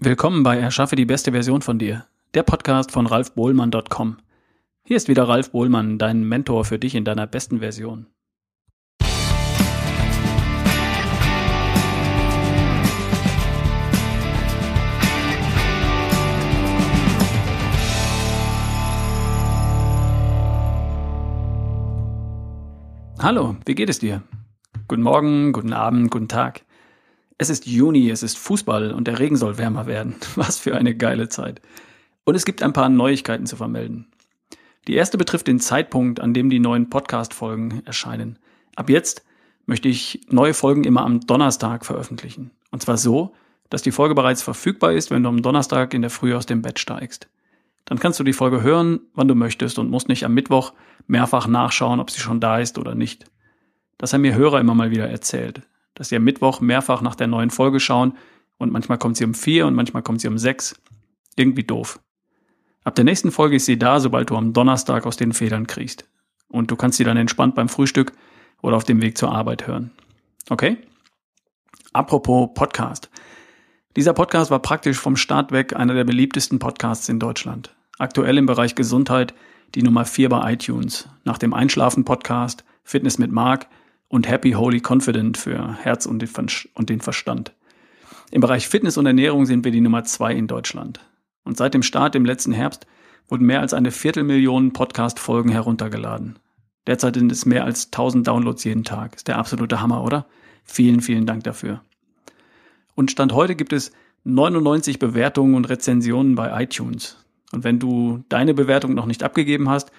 Willkommen bei Erschaffe die beste Version von dir, der Podcast von ralfbohlmann.com. Hier ist wieder Ralf Bohlmann, dein Mentor für dich in deiner besten Version. Hallo, wie geht es dir? Guten Morgen, guten Abend, guten Tag. Es ist Juni, es ist Fußball und der Regen soll wärmer werden. Was für eine geile Zeit. Und es gibt ein paar Neuigkeiten zu vermelden. Die erste betrifft den Zeitpunkt, an dem die neuen Podcast-Folgen erscheinen. Ab jetzt möchte ich neue Folgen immer am Donnerstag veröffentlichen. Und zwar so, dass die Folge bereits verfügbar ist, wenn du am Donnerstag in der Früh aus dem Bett steigst. Dann kannst du die Folge hören, wann du möchtest und musst nicht am Mittwoch mehrfach nachschauen, ob sie schon da ist oder nicht. Das haben mir Hörer immer mal wieder erzählt dass sie am Mittwoch mehrfach nach der neuen Folge schauen und manchmal kommt sie um vier und manchmal kommt sie um sechs. Irgendwie doof. Ab der nächsten Folge ist sie da, sobald du am Donnerstag aus den Federn kriegst. Und du kannst sie dann entspannt beim Frühstück oder auf dem Weg zur Arbeit hören. Okay? Apropos Podcast. Dieser Podcast war praktisch vom Start weg einer der beliebtesten Podcasts in Deutschland. Aktuell im Bereich Gesundheit die Nummer 4 bei iTunes. Nach dem Einschlafen-Podcast, Fitness mit Mark und Happy Holy Confident für Herz und den Verstand. Im Bereich Fitness und Ernährung sind wir die Nummer zwei in Deutschland. Und seit dem Start im letzten Herbst wurden mehr als eine Viertelmillion Podcast-Folgen heruntergeladen. Derzeit sind es mehr als 1000 Downloads jeden Tag. Ist der absolute Hammer, oder? Vielen, vielen Dank dafür. Und Stand heute gibt es 99 Bewertungen und Rezensionen bei iTunes. Und wenn du deine Bewertung noch nicht abgegeben hast,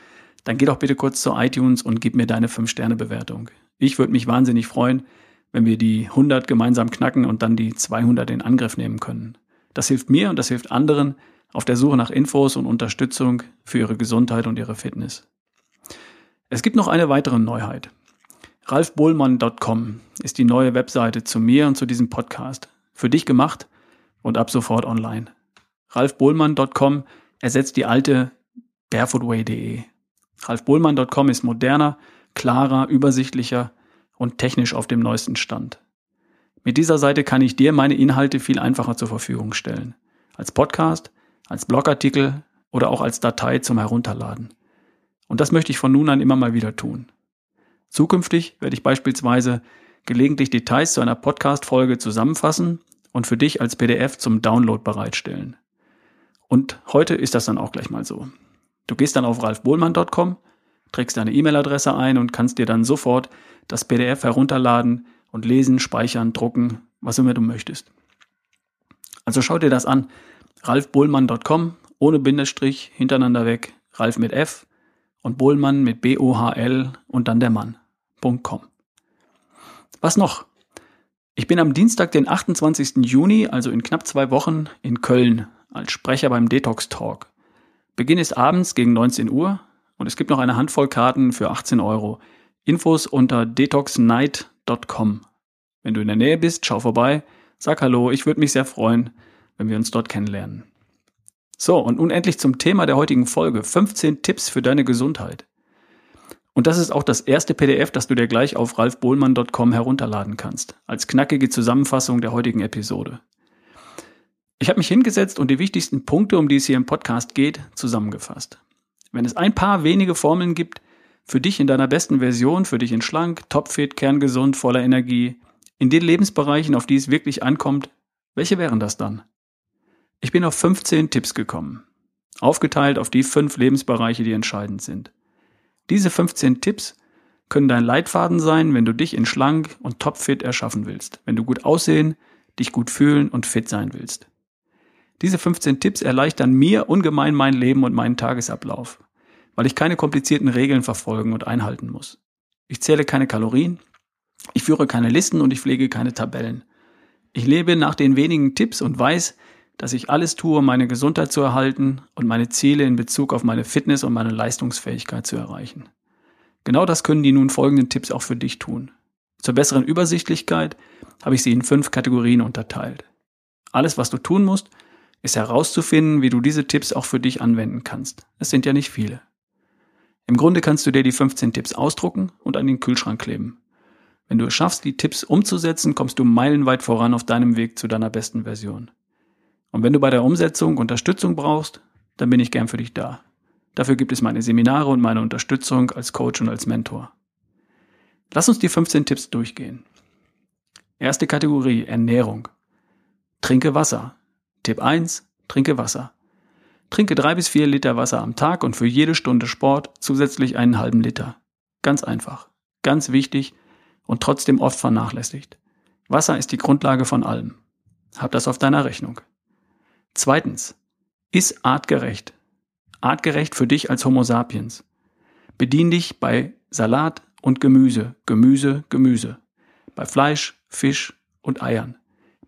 dann geh doch bitte kurz zu iTunes und gib mir deine 5-Sterne-Bewertung. Ich würde mich wahnsinnig freuen, wenn wir die 100 gemeinsam knacken und dann die 200 in Angriff nehmen können. Das hilft mir und das hilft anderen auf der Suche nach Infos und Unterstützung für ihre Gesundheit und ihre Fitness. Es gibt noch eine weitere Neuheit. ralfbohlmann.com ist die neue Webseite zu mir und zu diesem Podcast. Für dich gemacht und ab sofort online. ralfbohlmann.com ersetzt die alte barefootway.de. ralfbohlmann.com ist moderner, klarer, übersichtlicher und technisch auf dem neuesten Stand. Mit dieser Seite kann ich dir meine Inhalte viel einfacher zur Verfügung stellen. Als Podcast, als Blogartikel oder auch als Datei zum Herunterladen. Und das möchte ich von nun an immer mal wieder tun. Zukünftig werde ich beispielsweise gelegentlich Details zu einer Podcast-Folge zusammenfassen und für dich als PDF zum Download bereitstellen. Und heute ist das dann auch gleich mal so. Du gehst dann auf ralfbohlmann.com trägst deine E-Mail-Adresse ein und kannst dir dann sofort das PDF herunterladen und lesen, speichern, drucken, was immer du möchtest. Also schau dir das an. ralfbohlmann.com ohne Bindestrich hintereinander weg, Ralf mit F und Bohlmann mit B-O-H-L und dann der Mann.com. Was noch? Ich bin am Dienstag, den 28. Juni, also in knapp zwei Wochen, in Köln als Sprecher beim Detox Talk. Beginn ist abends gegen 19 Uhr und es gibt noch eine Handvoll Karten für 18 Euro. Infos unter detoxnight.com. Wenn du in der Nähe bist, schau vorbei, sag Hallo, ich würde mich sehr freuen, wenn wir uns dort kennenlernen. So, und nun endlich zum Thema der heutigen Folge. 15 Tipps für deine Gesundheit. Und das ist auch das erste PDF, das du dir gleich auf ralfbohlmann.com herunterladen kannst, als knackige Zusammenfassung der heutigen Episode. Ich habe mich hingesetzt und die wichtigsten Punkte, um die es hier im Podcast geht, zusammengefasst. Wenn es ein paar wenige Formeln gibt, für dich in deiner besten Version, für dich in schlank, topfit, kerngesund, voller Energie, in den Lebensbereichen, auf die es wirklich ankommt, welche wären das dann? Ich bin auf 15 Tipps gekommen, aufgeteilt auf die fünf Lebensbereiche, die entscheidend sind. Diese 15 Tipps können dein Leitfaden sein, wenn du dich in schlank und topfit erschaffen willst, wenn du gut aussehen, dich gut fühlen und fit sein willst. Diese 15 Tipps erleichtern mir ungemein mein Leben und meinen Tagesablauf, weil ich keine komplizierten Regeln verfolgen und einhalten muss. Ich zähle keine Kalorien, ich führe keine Listen und ich pflege keine Tabellen. Ich lebe nach den wenigen Tipps und weiß, dass ich alles tue, um meine Gesundheit zu erhalten und meine Ziele in Bezug auf meine Fitness und meine Leistungsfähigkeit zu erreichen. Genau das können die nun folgenden Tipps auch für dich tun. Zur besseren Übersichtlichkeit habe ich sie in fünf Kategorien unterteilt. Alles, was du tun musst, ist herauszufinden, wie du diese Tipps auch für dich anwenden kannst. Es sind ja nicht viele. Im Grunde kannst du dir die 15 Tipps ausdrucken und an den Kühlschrank kleben. Wenn du es schaffst, die Tipps umzusetzen, kommst du meilenweit voran auf deinem Weg zu deiner besten Version. Und wenn du bei der Umsetzung Unterstützung brauchst, dann bin ich gern für dich da. Dafür gibt es meine Seminare und meine Unterstützung als Coach und als Mentor. Lass uns die 15 Tipps durchgehen. Erste Kategorie, Ernährung. Trinke Wasser. Tipp 1, trinke Wasser. Trinke drei bis vier Liter Wasser am Tag und für jede Stunde Sport zusätzlich einen halben Liter. Ganz einfach, ganz wichtig und trotzdem oft vernachlässigt. Wasser ist die Grundlage von allem. Hab das auf deiner Rechnung. Zweitens, iss artgerecht. Artgerecht für dich als Homo sapiens. Bedien dich bei Salat und Gemüse, Gemüse, Gemüse. Bei Fleisch, Fisch und Eiern.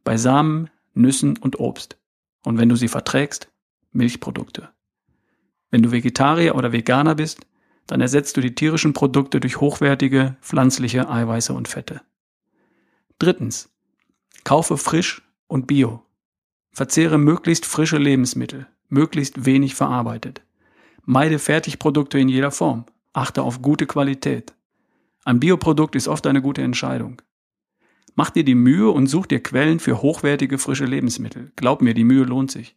Bei Samen, Nüssen und Obst. Und wenn du sie verträgst, Milchprodukte. Wenn du Vegetarier oder Veganer bist, dann ersetzt du die tierischen Produkte durch hochwertige pflanzliche Eiweiße und Fette. Drittens. Kaufe frisch und bio. Verzehre möglichst frische Lebensmittel, möglichst wenig verarbeitet. Meide Fertigprodukte in jeder Form. Achte auf gute Qualität. Ein Bioprodukt ist oft eine gute Entscheidung. Mach dir die Mühe und such dir Quellen für hochwertige frische Lebensmittel. Glaub mir, die Mühe lohnt sich.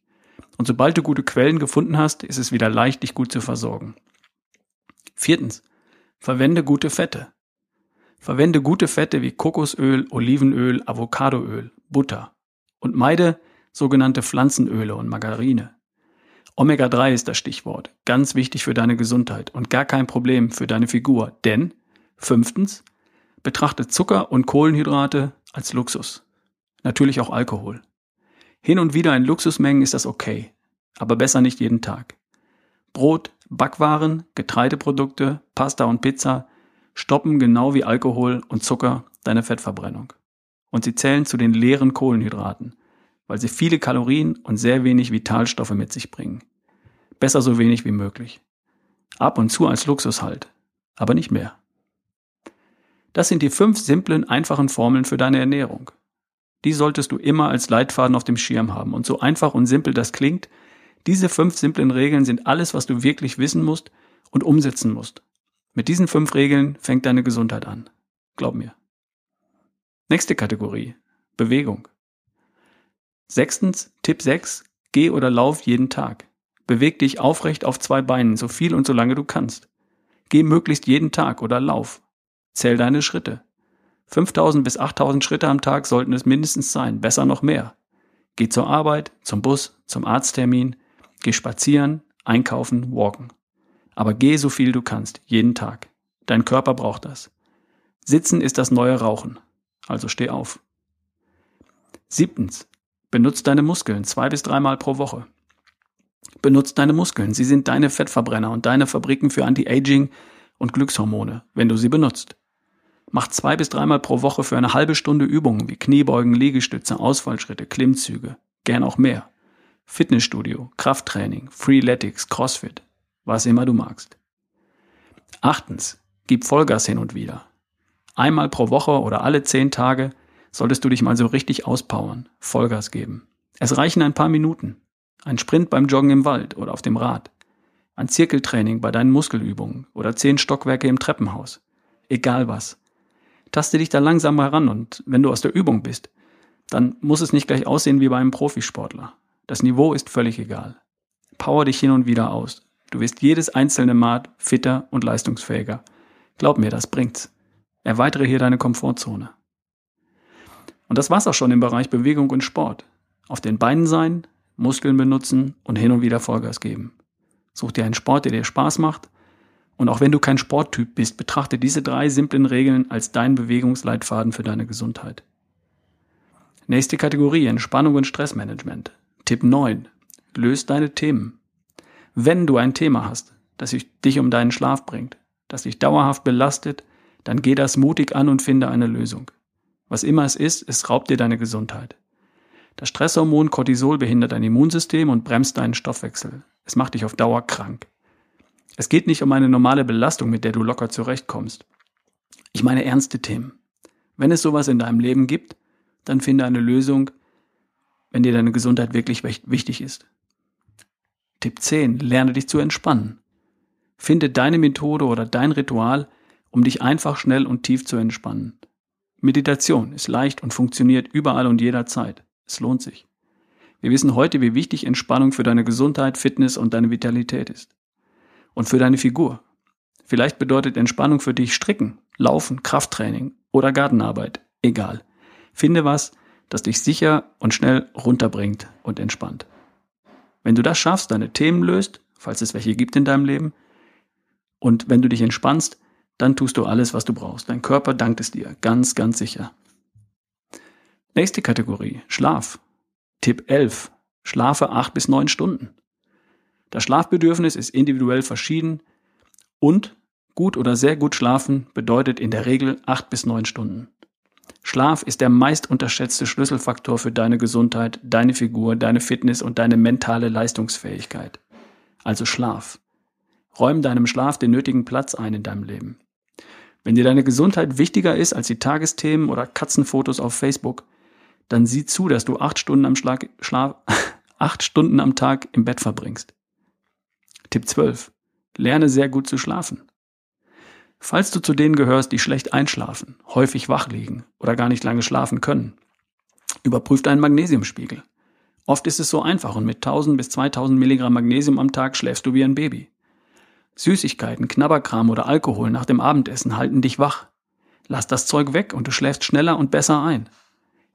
Und sobald du gute Quellen gefunden hast, ist es wieder leicht, dich gut zu versorgen. Viertens. Verwende gute Fette. Verwende gute Fette wie Kokosöl, Olivenöl, Avocadoöl, Butter. Und meide sogenannte Pflanzenöle und Margarine. Omega-3 ist das Stichwort. Ganz wichtig für deine Gesundheit und gar kein Problem für deine Figur. Denn, fünftens, betrachte Zucker und Kohlenhydrate als Luxus. Natürlich auch Alkohol. Hin und wieder in Luxusmengen ist das okay, aber besser nicht jeden Tag. Brot, Backwaren, Getreideprodukte, Pasta und Pizza stoppen genau wie Alkohol und Zucker deine Fettverbrennung. Und sie zählen zu den leeren Kohlenhydraten, weil sie viele Kalorien und sehr wenig Vitalstoffe mit sich bringen. Besser so wenig wie möglich. Ab und zu als Luxus halt, aber nicht mehr. Das sind die fünf simplen, einfachen Formeln für deine Ernährung. Die solltest du immer als Leitfaden auf dem Schirm haben. Und so einfach und simpel das klingt, diese fünf simplen Regeln sind alles, was du wirklich wissen musst und umsetzen musst. Mit diesen fünf Regeln fängt deine Gesundheit an. Glaub mir. Nächste Kategorie. Bewegung. Sechstens, Tipp 6. Geh oder lauf jeden Tag. Beweg dich aufrecht auf zwei Beinen, so viel und so lange du kannst. Geh möglichst jeden Tag oder lauf. Zähl deine Schritte. 5000 bis 8000 Schritte am Tag sollten es mindestens sein, besser noch mehr. Geh zur Arbeit, zum Bus, zum Arzttermin, geh spazieren, einkaufen, walken. Aber geh so viel du kannst, jeden Tag. Dein Körper braucht das. Sitzen ist das neue Rauchen. Also steh auf. Siebtens. Benutz deine Muskeln zwei bis dreimal pro Woche. Benutz deine Muskeln. Sie sind deine Fettverbrenner und deine Fabriken für Anti-Aging und Glückshormone, wenn du sie benutzt. Mach zwei bis dreimal pro Woche für eine halbe Stunde Übungen wie Kniebeugen, Liegestütze, Ausfallschritte, Klimmzüge, gern auch mehr. Fitnessstudio, Krafttraining, Freeletics, Crossfit, was immer du magst. Achtens, gib Vollgas hin und wieder. Einmal pro Woche oder alle zehn Tage solltest du dich mal so richtig auspowern, Vollgas geben. Es reichen ein paar Minuten. Ein Sprint beim Joggen im Wald oder auf dem Rad. Ein Zirkeltraining bei deinen Muskelübungen oder zehn Stockwerke im Treppenhaus. Egal was taste dich da langsam heran und wenn du aus der Übung bist, dann muss es nicht gleich aussehen wie bei einem Profisportler. Das Niveau ist völlig egal. Power dich hin und wieder aus. Du wirst jedes einzelne Mal fitter und leistungsfähiger. Glaub mir, das bringt's. Erweitere hier deine Komfortzone. Und das war's auch schon im Bereich Bewegung und Sport. Auf den Beinen sein, Muskeln benutzen und hin und wieder Vollgas geben. Such dir einen Sport, der dir Spaß macht und auch wenn du kein Sporttyp bist, betrachte diese drei simplen Regeln als dein Bewegungsleitfaden für deine Gesundheit. Nächste Kategorie, Entspannung und Stressmanagement. Tipp 9. Löst deine Themen. Wenn du ein Thema hast, das dich um deinen Schlaf bringt, das dich dauerhaft belastet, dann geh das mutig an und finde eine Lösung. Was immer es ist, es raubt dir deine Gesundheit. Das Stresshormon Cortisol behindert dein Immunsystem und bremst deinen Stoffwechsel. Es macht dich auf Dauer krank. Es geht nicht um eine normale Belastung, mit der du locker zurechtkommst. Ich meine ernste Themen. Wenn es sowas in deinem Leben gibt, dann finde eine Lösung, wenn dir deine Gesundheit wirklich wichtig ist. Tipp 10. Lerne dich zu entspannen. Finde deine Methode oder dein Ritual, um dich einfach schnell und tief zu entspannen. Meditation ist leicht und funktioniert überall und jederzeit. Es lohnt sich. Wir wissen heute, wie wichtig Entspannung für deine Gesundheit, Fitness und deine Vitalität ist. Und für deine Figur. Vielleicht bedeutet Entspannung für dich Stricken, Laufen, Krafttraining oder Gartenarbeit. Egal. Finde was, das dich sicher und schnell runterbringt und entspannt. Wenn du das schaffst, deine Themen löst, falls es welche gibt in deinem Leben, und wenn du dich entspannst, dann tust du alles, was du brauchst. Dein Körper dankt es dir, ganz, ganz sicher. Nächste Kategorie, Schlaf. Tipp 11. Schlafe acht bis neun Stunden. Das Schlafbedürfnis ist individuell verschieden und gut oder sehr gut schlafen bedeutet in der Regel acht bis neun Stunden. Schlaf ist der meist unterschätzte Schlüsselfaktor für deine Gesundheit, deine Figur, deine Fitness und deine mentale Leistungsfähigkeit. Also Schlaf. Räum deinem Schlaf den nötigen Platz ein in deinem Leben. Wenn dir deine Gesundheit wichtiger ist als die Tagesthemen oder Katzenfotos auf Facebook, dann sieh zu, dass du acht Stunden am, Schlag, Schlaf, acht Stunden am Tag im Bett verbringst. Tipp 12. Lerne sehr gut zu schlafen. Falls du zu denen gehörst, die schlecht einschlafen, häufig wach liegen oder gar nicht lange schlafen können, überprüf deinen Magnesiumspiegel. Oft ist es so einfach und mit 1000 bis 2000 Milligramm Magnesium am Tag schläfst du wie ein Baby. Süßigkeiten, Knabberkram oder Alkohol nach dem Abendessen halten dich wach. Lass das Zeug weg und du schläfst schneller und besser ein.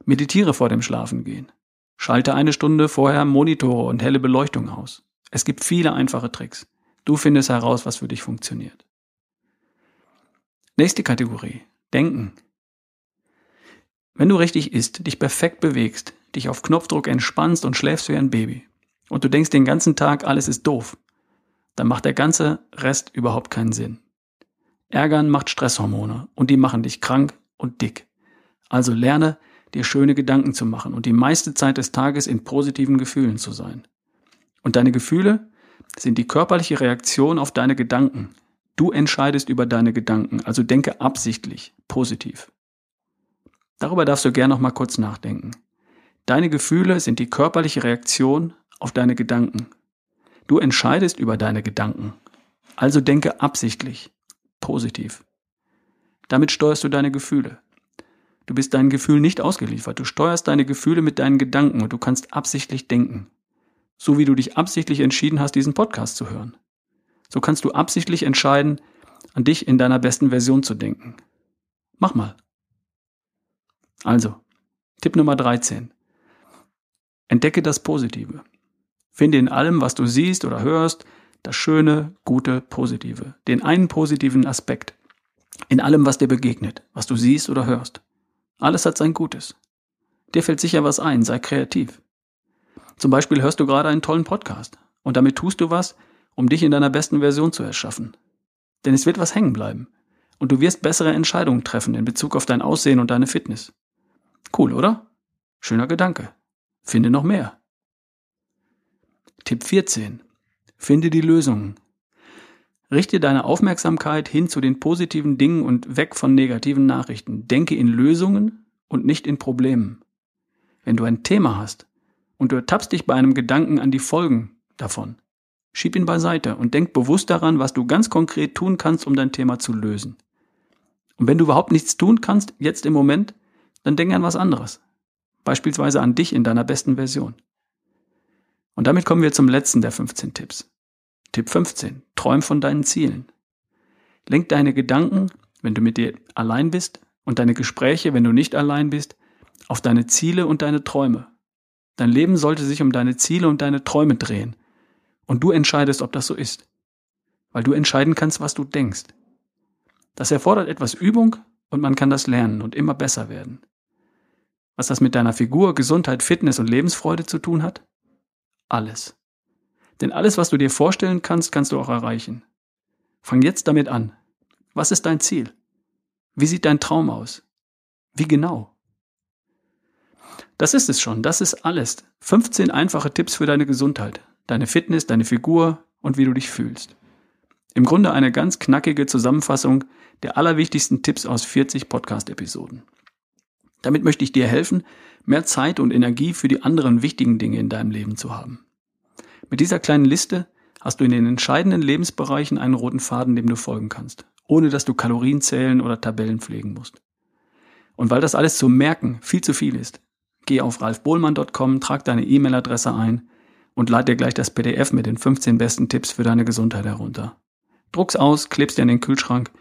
Meditiere vor dem Schlafengehen. Schalte eine Stunde vorher Monitore und helle Beleuchtung aus. Es gibt viele einfache Tricks. Du findest heraus, was für dich funktioniert. Nächste Kategorie. Denken. Wenn du richtig isst, dich perfekt bewegst, dich auf Knopfdruck entspannst und schläfst wie ein Baby und du denkst den ganzen Tag, alles ist doof, dann macht der ganze Rest überhaupt keinen Sinn. Ärgern macht Stresshormone und die machen dich krank und dick. Also lerne, dir schöne Gedanken zu machen und die meiste Zeit des Tages in positiven Gefühlen zu sein. Und deine Gefühle sind die körperliche Reaktion auf deine Gedanken. Du entscheidest über deine Gedanken, also denke absichtlich positiv. Darüber darfst du gern noch mal kurz nachdenken. Deine Gefühle sind die körperliche Reaktion auf deine Gedanken. Du entscheidest über deine Gedanken. Also denke absichtlich, positiv. Damit steuerst du deine Gefühle. Du bist deinen Gefühlen nicht ausgeliefert. Du steuerst deine Gefühle mit deinen Gedanken und du kannst absichtlich denken. So wie du dich absichtlich entschieden hast, diesen Podcast zu hören. So kannst du absichtlich entscheiden, an dich in deiner besten Version zu denken. Mach mal. Also, Tipp Nummer 13. Entdecke das Positive. Finde in allem, was du siehst oder hörst, das Schöne, Gute, Positive. Den einen positiven Aspekt. In allem, was dir begegnet, was du siehst oder hörst. Alles hat sein Gutes. Dir fällt sicher was ein, sei kreativ. Zum Beispiel hörst du gerade einen tollen Podcast und damit tust du was, um dich in deiner besten Version zu erschaffen. Denn es wird was hängen bleiben und du wirst bessere Entscheidungen treffen in Bezug auf dein Aussehen und deine Fitness. Cool, oder? Schöner Gedanke. Finde noch mehr. Tipp 14. Finde die Lösungen. Richte deine Aufmerksamkeit hin zu den positiven Dingen und weg von negativen Nachrichten. Denke in Lösungen und nicht in Problemen. Wenn du ein Thema hast und du ertappst dich bei einem Gedanken an die Folgen davon, schieb ihn beiseite und denk bewusst daran, was du ganz konkret tun kannst, um dein Thema zu lösen. Und wenn du überhaupt nichts tun kannst, jetzt im Moment, dann denk an was anderes. Beispielsweise an dich in deiner besten Version. Und damit kommen wir zum letzten der 15 Tipps. Tipp 15. Träum von deinen Zielen. Lenk deine Gedanken, wenn du mit dir allein bist, und deine Gespräche, wenn du nicht allein bist, auf deine Ziele und deine Träume. Dein Leben sollte sich um deine Ziele und deine Träume drehen. Und du entscheidest, ob das so ist. Weil du entscheiden kannst, was du denkst. Das erfordert etwas Übung und man kann das lernen und immer besser werden. Was das mit deiner Figur, Gesundheit, Fitness und Lebensfreude zu tun hat? alles. Denn alles, was du dir vorstellen kannst, kannst du auch erreichen. Fang jetzt damit an. Was ist dein Ziel? Wie sieht dein Traum aus? Wie genau? Das ist es schon, das ist alles. 15 einfache Tipps für deine Gesundheit, deine Fitness, deine Figur und wie du dich fühlst. Im Grunde eine ganz knackige Zusammenfassung der allerwichtigsten Tipps aus 40 Podcast-Episoden. Damit möchte ich dir helfen, mehr Zeit und Energie für die anderen wichtigen Dinge in deinem Leben zu haben. Mit dieser kleinen Liste hast du in den entscheidenden Lebensbereichen einen roten Faden, dem du folgen kannst, ohne dass du Kalorien zählen oder Tabellen pflegen musst. Und weil das alles zu merken viel zu viel ist, Geh auf ralfbohlmann.com, trag deine E-Mail-Adresse ein und lad dir gleich das PDF mit den 15 besten Tipps für deine Gesundheit herunter. Druck's aus, klebst dir in den Kühlschrank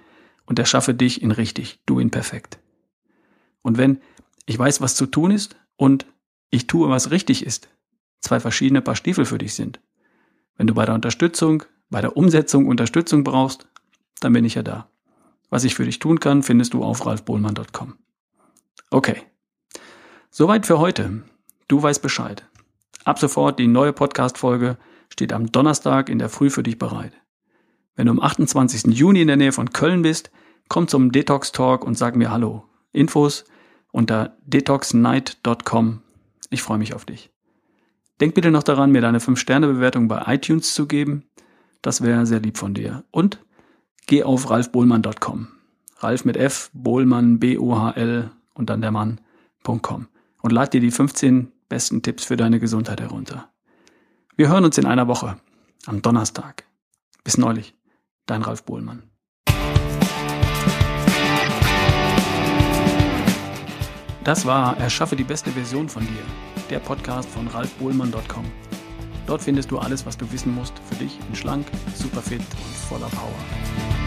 und erschaffe dich in richtig, du in perfekt. Und wenn ich weiß, was zu tun ist und ich tue, was richtig ist, zwei verschiedene Paar Stiefel für dich sind. Wenn du bei der Unterstützung, bei der Umsetzung Unterstützung brauchst, dann bin ich ja da. Was ich für dich tun kann, findest du auf ralfbohlmann.com. Okay. Soweit für heute. Du weißt Bescheid. Ab sofort die neue Podcast-Folge steht am Donnerstag in der Früh für dich bereit. Wenn du am 28. Juni in der Nähe von Köln bist, komm zum Detox Talk und sag mir Hallo. Infos unter detoxnight.com. Ich freue mich auf dich. Denk bitte noch daran, mir deine 5-Sterne-Bewertung bei iTunes zu geben. Das wäre sehr lieb von dir. Und geh auf ralfbohlmann.com. Ralf mit F, Bohlmann, B-O-H-L und dann der Mann.com. Und lad dir die 15 besten Tipps für deine Gesundheit herunter. Wir hören uns in einer Woche, am Donnerstag. Bis neulich, dein Ralf Bohlmann. Das war Erschaffe die beste Version von dir, der Podcast von ralfbohlmann.com. Dort findest du alles, was du wissen musst für dich in schlank, superfit und voller Power.